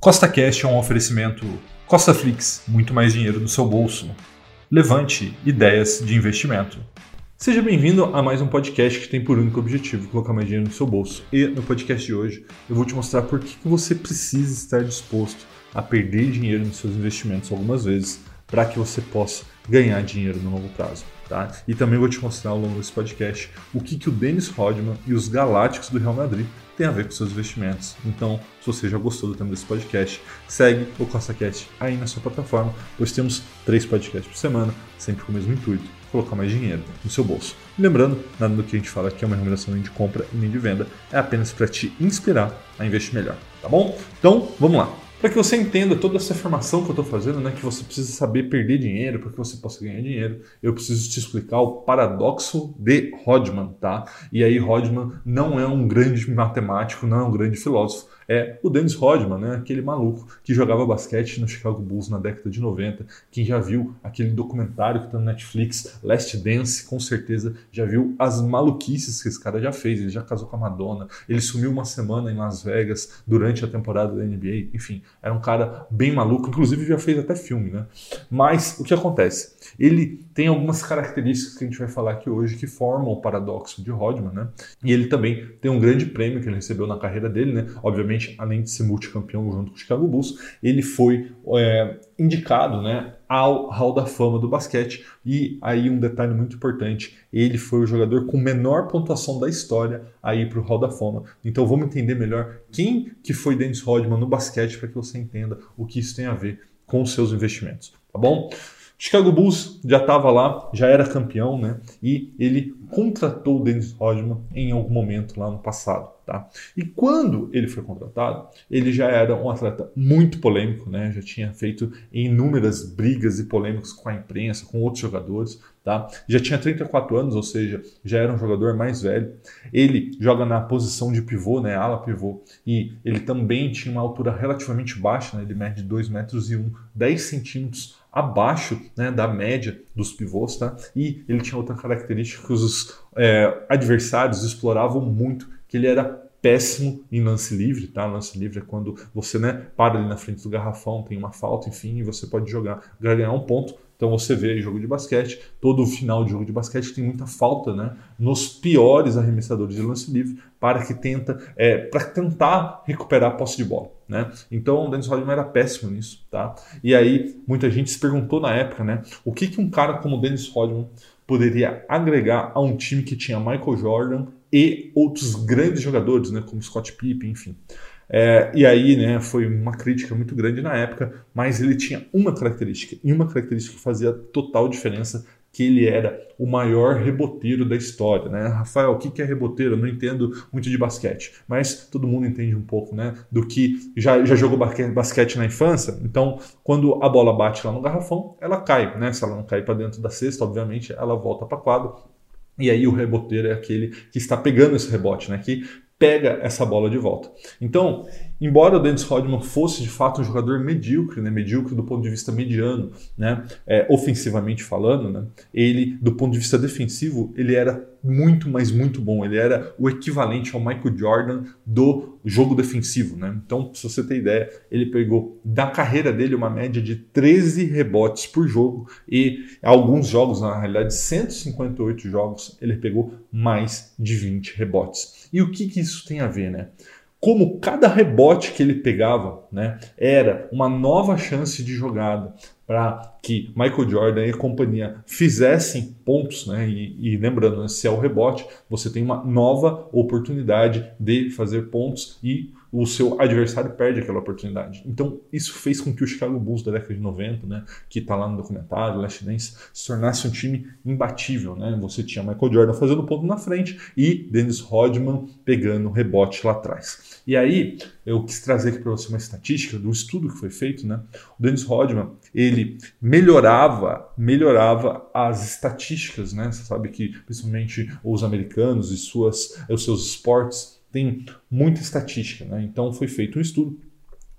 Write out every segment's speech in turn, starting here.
Costa Cash é um oferecimento Costa Flix, muito mais dinheiro no seu bolso. Levante ideias de investimento. Seja bem-vindo a mais um podcast que tem por único objetivo colocar mais dinheiro no seu bolso. E no podcast de hoje eu vou te mostrar por que você precisa estar disposto a perder dinheiro nos seus investimentos algumas vezes para que você possa ganhar dinheiro no longo prazo. Tá? E também vou te mostrar ao longo desse podcast o que, que o Dennis Rodman e os Galácticos do Real Madrid têm a ver com seus investimentos. Então, se você já gostou do tema desse podcast, segue o CostaCast aí na sua plataforma, pois temos três podcasts por semana, sempre com o mesmo intuito, colocar mais dinheiro no seu bolso. Lembrando, nada do que a gente fala aqui é uma recomendação nem de compra e nem de venda, é apenas para te inspirar a investir melhor, tá bom? Então, vamos lá. Para que você entenda toda essa afirmação que eu estou fazendo, né, que você precisa saber perder dinheiro para que você possa ganhar dinheiro, eu preciso te explicar o paradoxo de Rodman, tá? E aí Rodman não é um grande matemático, não é um grande filósofo, é o Dennis Rodman, né? aquele maluco que jogava basquete no Chicago Bulls na década de 90. Quem já viu aquele documentário que está no Netflix, Last Dance, com certeza já viu as maluquices que esse cara já fez. Ele já casou com a Madonna, ele sumiu uma semana em Las Vegas durante a temporada da NBA. Enfim, era um cara bem maluco, inclusive já fez até filme, né? Mas o que acontece? Ele tem algumas características que a gente vai falar aqui hoje que formam o paradoxo de Rodman, né? E ele também tem um grande prêmio que ele recebeu na carreira dele, né? Obviamente além de ser multicampeão junto com o Chicago Bulls, ele foi é, indicado né, ao Hall da Fama do basquete. E aí um detalhe muito importante, ele foi o jogador com menor pontuação da história aí para o Hall da Fama. Então vamos entender melhor quem que foi Dennis Rodman no basquete para que você entenda o que isso tem a ver com os seus investimentos, tá bom? Chicago Bulls já estava lá, já era campeão, né? E ele contratou o Dennis Rodman em algum momento lá no passado, tá? E quando ele foi contratado, ele já era um atleta muito polêmico, né? Já tinha feito inúmeras brigas e polêmicas com a imprensa, com outros jogadores, tá? Já tinha 34 anos, ou seja, já era um jogador mais velho. Ele joga na posição de pivô, né? Ala pivô, e ele também tinha uma altura relativamente baixa, né? Ele mede 2 metros e 1, 10 centímetros abaixo né, da média dos pivôs, tá? E ele tinha outra característica que os é, adversários exploravam muito, que ele era péssimo em lance livre, tá? Lance livre é quando você, né, para ali na frente do garrafão, tem uma falta, enfim, e você pode jogar, ganhar um ponto. Então você vê em jogo de basquete, todo o final de jogo de basquete tem muita falta, né? Nos piores arremessadores de lance livre para que tenta, é, para tentar recuperar a posse de bola, né? Então o Dennis Rodman era péssimo nisso, tá? E aí muita gente se perguntou na época, né? O que que um cara como o Dennis Rodman poderia agregar a um time que tinha Michael Jordan e outros grandes jogadores, né? Como Scott Pippen, enfim. É, e aí, né, foi uma crítica muito grande na época, mas ele tinha uma característica, e uma característica que fazia total diferença, que ele era o maior reboteiro da história, né? Rafael, o que é reboteiro? Eu não entendo muito de basquete, mas todo mundo entende um pouco, né? Do que já, já jogou basquete na infância, então quando a bola bate lá no garrafão, ela cai, né? Se ela não cair para dentro da cesta, obviamente, ela volta para quadra e aí o reboteiro é aquele que está pegando esse rebote, né? Que pega essa bola de volta. Então, embora o Dennis Rodman fosse de fato um jogador medíocre, né, medíocre do ponto de vista mediano, né, é, ofensivamente falando, né, ele, do ponto de vista defensivo, ele era muito, mas muito bom. Ele era o equivalente ao Michael Jordan do jogo defensivo. Né? Então, se você ter ideia, ele pegou da carreira dele uma média de 13 rebotes por jogo e alguns jogos, na realidade 158 jogos, ele pegou mais de 20 rebotes. E o que, que isso tem a ver? Né? Como cada rebote que ele pegava né, era uma nova chance de jogada para que Michael Jordan e companhia fizessem pontos, né? E, e lembrando, né, se é o rebote, você tem uma nova oportunidade de fazer pontos e o seu adversário perde aquela oportunidade. Então, isso fez com que o Chicago Bulls da década de 90, né, que está lá no documentário, Last Dance, se tornasse um time imbatível. Né? Você tinha Michael Jordan fazendo ponto na frente e Dennis Rodman pegando rebote lá atrás. E aí, eu quis trazer aqui para você uma estatística do estudo que foi feito. Né? O Dennis Rodman, ele melhorava, melhorava as estatísticas. Né? Você sabe que, principalmente os americanos e suas, os seus esportes, tem muita estatística. Né? Então foi feito um estudo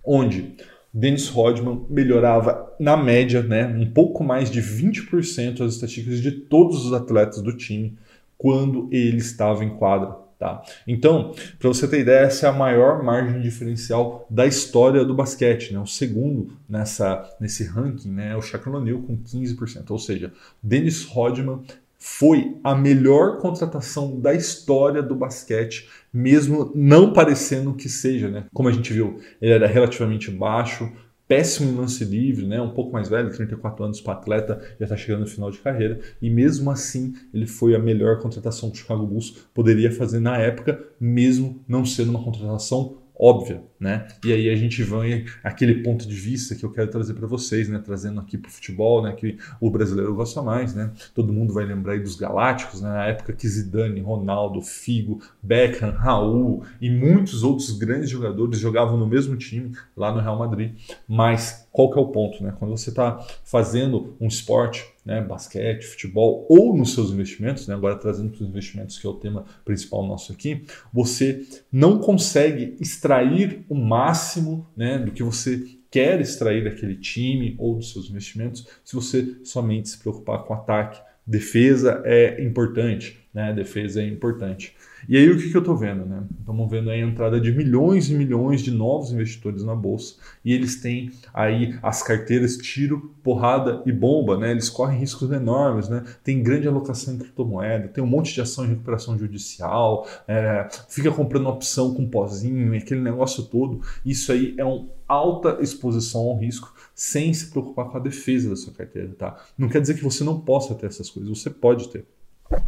onde Dennis Rodman melhorava, na média, né, um pouco mais de 20% as estatísticas de todos os atletas do time quando ele estava em quadra. Tá? Então, para você ter ideia, essa é a maior margem diferencial da história do basquete. Né? O segundo nessa, nesse ranking né, é o Shaquille O'Neal com 15%. Ou seja, Dennis Rodman foi a melhor contratação da história do basquete, mesmo não parecendo que seja. Né? Como a gente viu, ele era relativamente baixo, péssimo em lance livre, né? um pouco mais velho, 34 anos para atleta, já está chegando no final de carreira, e mesmo assim ele foi a melhor contratação que o Chicago Bulls poderia fazer na época, mesmo não sendo uma contratação óbvia, né? E aí a gente vai aquele ponto de vista que eu quero trazer para vocês, né? Trazendo aqui para o futebol, né? Que o brasileiro gosta mais, né? Todo mundo vai lembrar aí dos Galácticos, né? Na época que Zidane, Ronaldo, Figo, Beckham, Raul e muitos outros grandes jogadores jogavam no mesmo time lá no Real Madrid. Mas qual que é o ponto, né? Quando você está fazendo um esporte né, basquete, futebol ou nos seus investimentos, né, agora trazendo para os investimentos, que é o tema principal nosso aqui, você não consegue extrair o máximo né, do que você quer extrair daquele time ou dos seus investimentos se você somente se preocupar com ataque. Defesa é importante, né? Defesa é importante. E aí o que, que eu estou vendo? Né? Estamos vendo a entrada de milhões e milhões de novos investidores na bolsa e eles têm aí as carteiras tiro, porrada e bomba, né? Eles correm riscos enormes, né? Tem grande alocação em criptomoeda, tem um monte de ação em recuperação judicial, é, fica comprando opção com pozinho, aquele negócio todo. Isso aí é uma alta exposição ao risco sem se preocupar com a defesa da sua carteira, tá? Não quer dizer que você não possa ter essas coisas, você pode ter.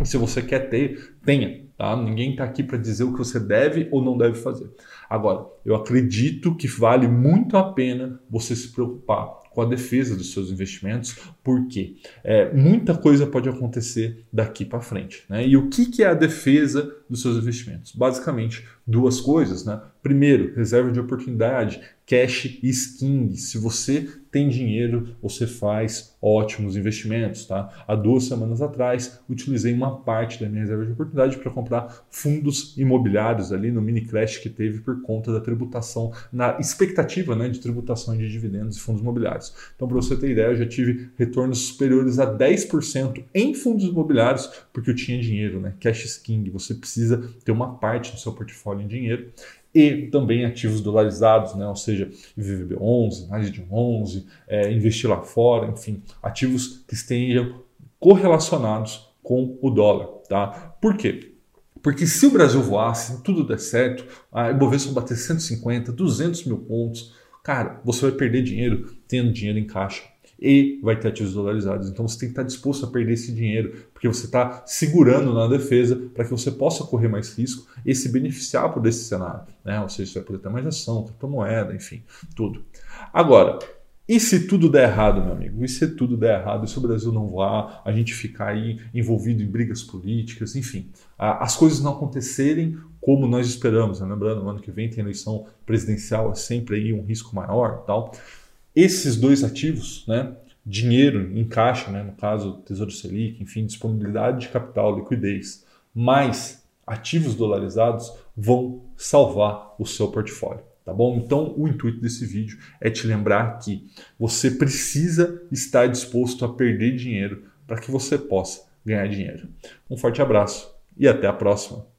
E se você quer ter, tenha. Tá? Ninguém está aqui para dizer o que você deve ou não deve fazer. Agora, eu acredito que vale muito a pena você se preocupar com a defesa dos seus investimentos, porque é, muita coisa pode acontecer daqui para frente. Né? E o que, que é a defesa dos seus investimentos? Basicamente, duas coisas. Né? Primeiro, reserva de oportunidade, cash e sking. Se você tem dinheiro, você faz ótimos investimentos. Tá? Há duas semanas atrás, utilizei uma parte da minha reserva de oportunidade para comprar fundos imobiliários ali no mini crash que teve por conta da tributação, na expectativa né, de tributação de dividendos e fundos imobiliários. Então, para você ter ideia, eu já tive retornos superiores a 10% em fundos imobiliários porque eu tinha dinheiro, né? Cash sking. Você precisa ter uma parte do seu portfólio em dinheiro e também ativos dolarizados, né? ou seja, VVB11, mais de 11, é, investir lá fora, enfim, ativos que estejam correlacionados com o dólar. Tá? Por quê? Porque se o Brasil voasse, tudo der certo, a Ibovespa bater 150, 200 mil pontos, cara, você vai perder dinheiro tendo dinheiro em caixa e vai ter ativos dolarizados. Então você tem que estar disposto a perder esse dinheiro, porque você está segurando na defesa para que você possa correr mais risco e se beneficiar por esse cenário. Né? Ou seja, você vai poder ter mais ação, criptomoeda, enfim, tudo. Agora, e se tudo der errado, meu amigo? E se tudo der errado? E se o Brasil não voar, a gente ficar aí envolvido em brigas políticas, enfim, as coisas não acontecerem como nós esperamos. Né? Lembrando, no ano que vem tem eleição presidencial, é sempre aí um risco maior tal. Esses dois ativos, né, dinheiro em caixa, né, no caso Tesouro Selic, enfim, disponibilidade de capital, liquidez, mais ativos dolarizados vão salvar o seu portfólio. Tá bom? Então, o intuito desse vídeo é te lembrar que você precisa estar disposto a perder dinheiro para que você possa ganhar dinheiro. Um forte abraço e até a próxima.